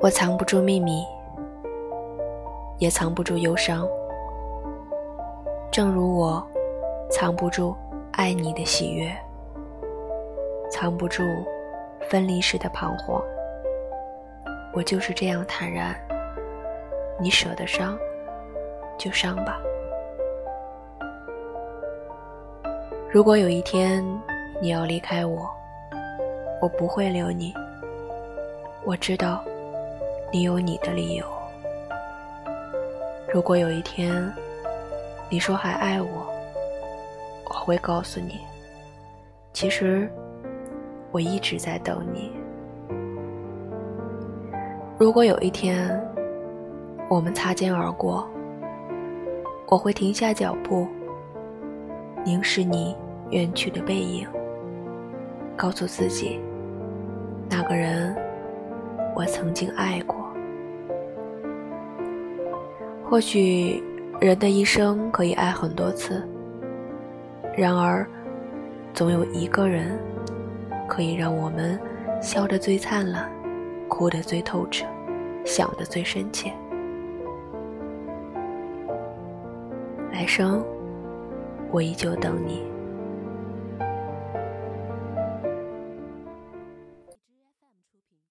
我藏不住秘密，也藏不住忧伤，正如我藏不住爱你的喜悦，藏不住分离时的彷徨。我就是这样坦然，你舍得伤，就伤吧。如果有一天你要离开我，我不会留你。我知道你有你的理由。如果有一天你说还爱我，我会告诉你，其实我一直在等你。如果有一天我们擦肩而过，我会停下脚步，凝视你。远去的背影，告诉自己，那个人我曾经爱过。或许人的一生可以爱很多次，然而总有一个人可以让我们笑得最灿烂，哭得最透彻，想得最深切。来生，我依旧等你。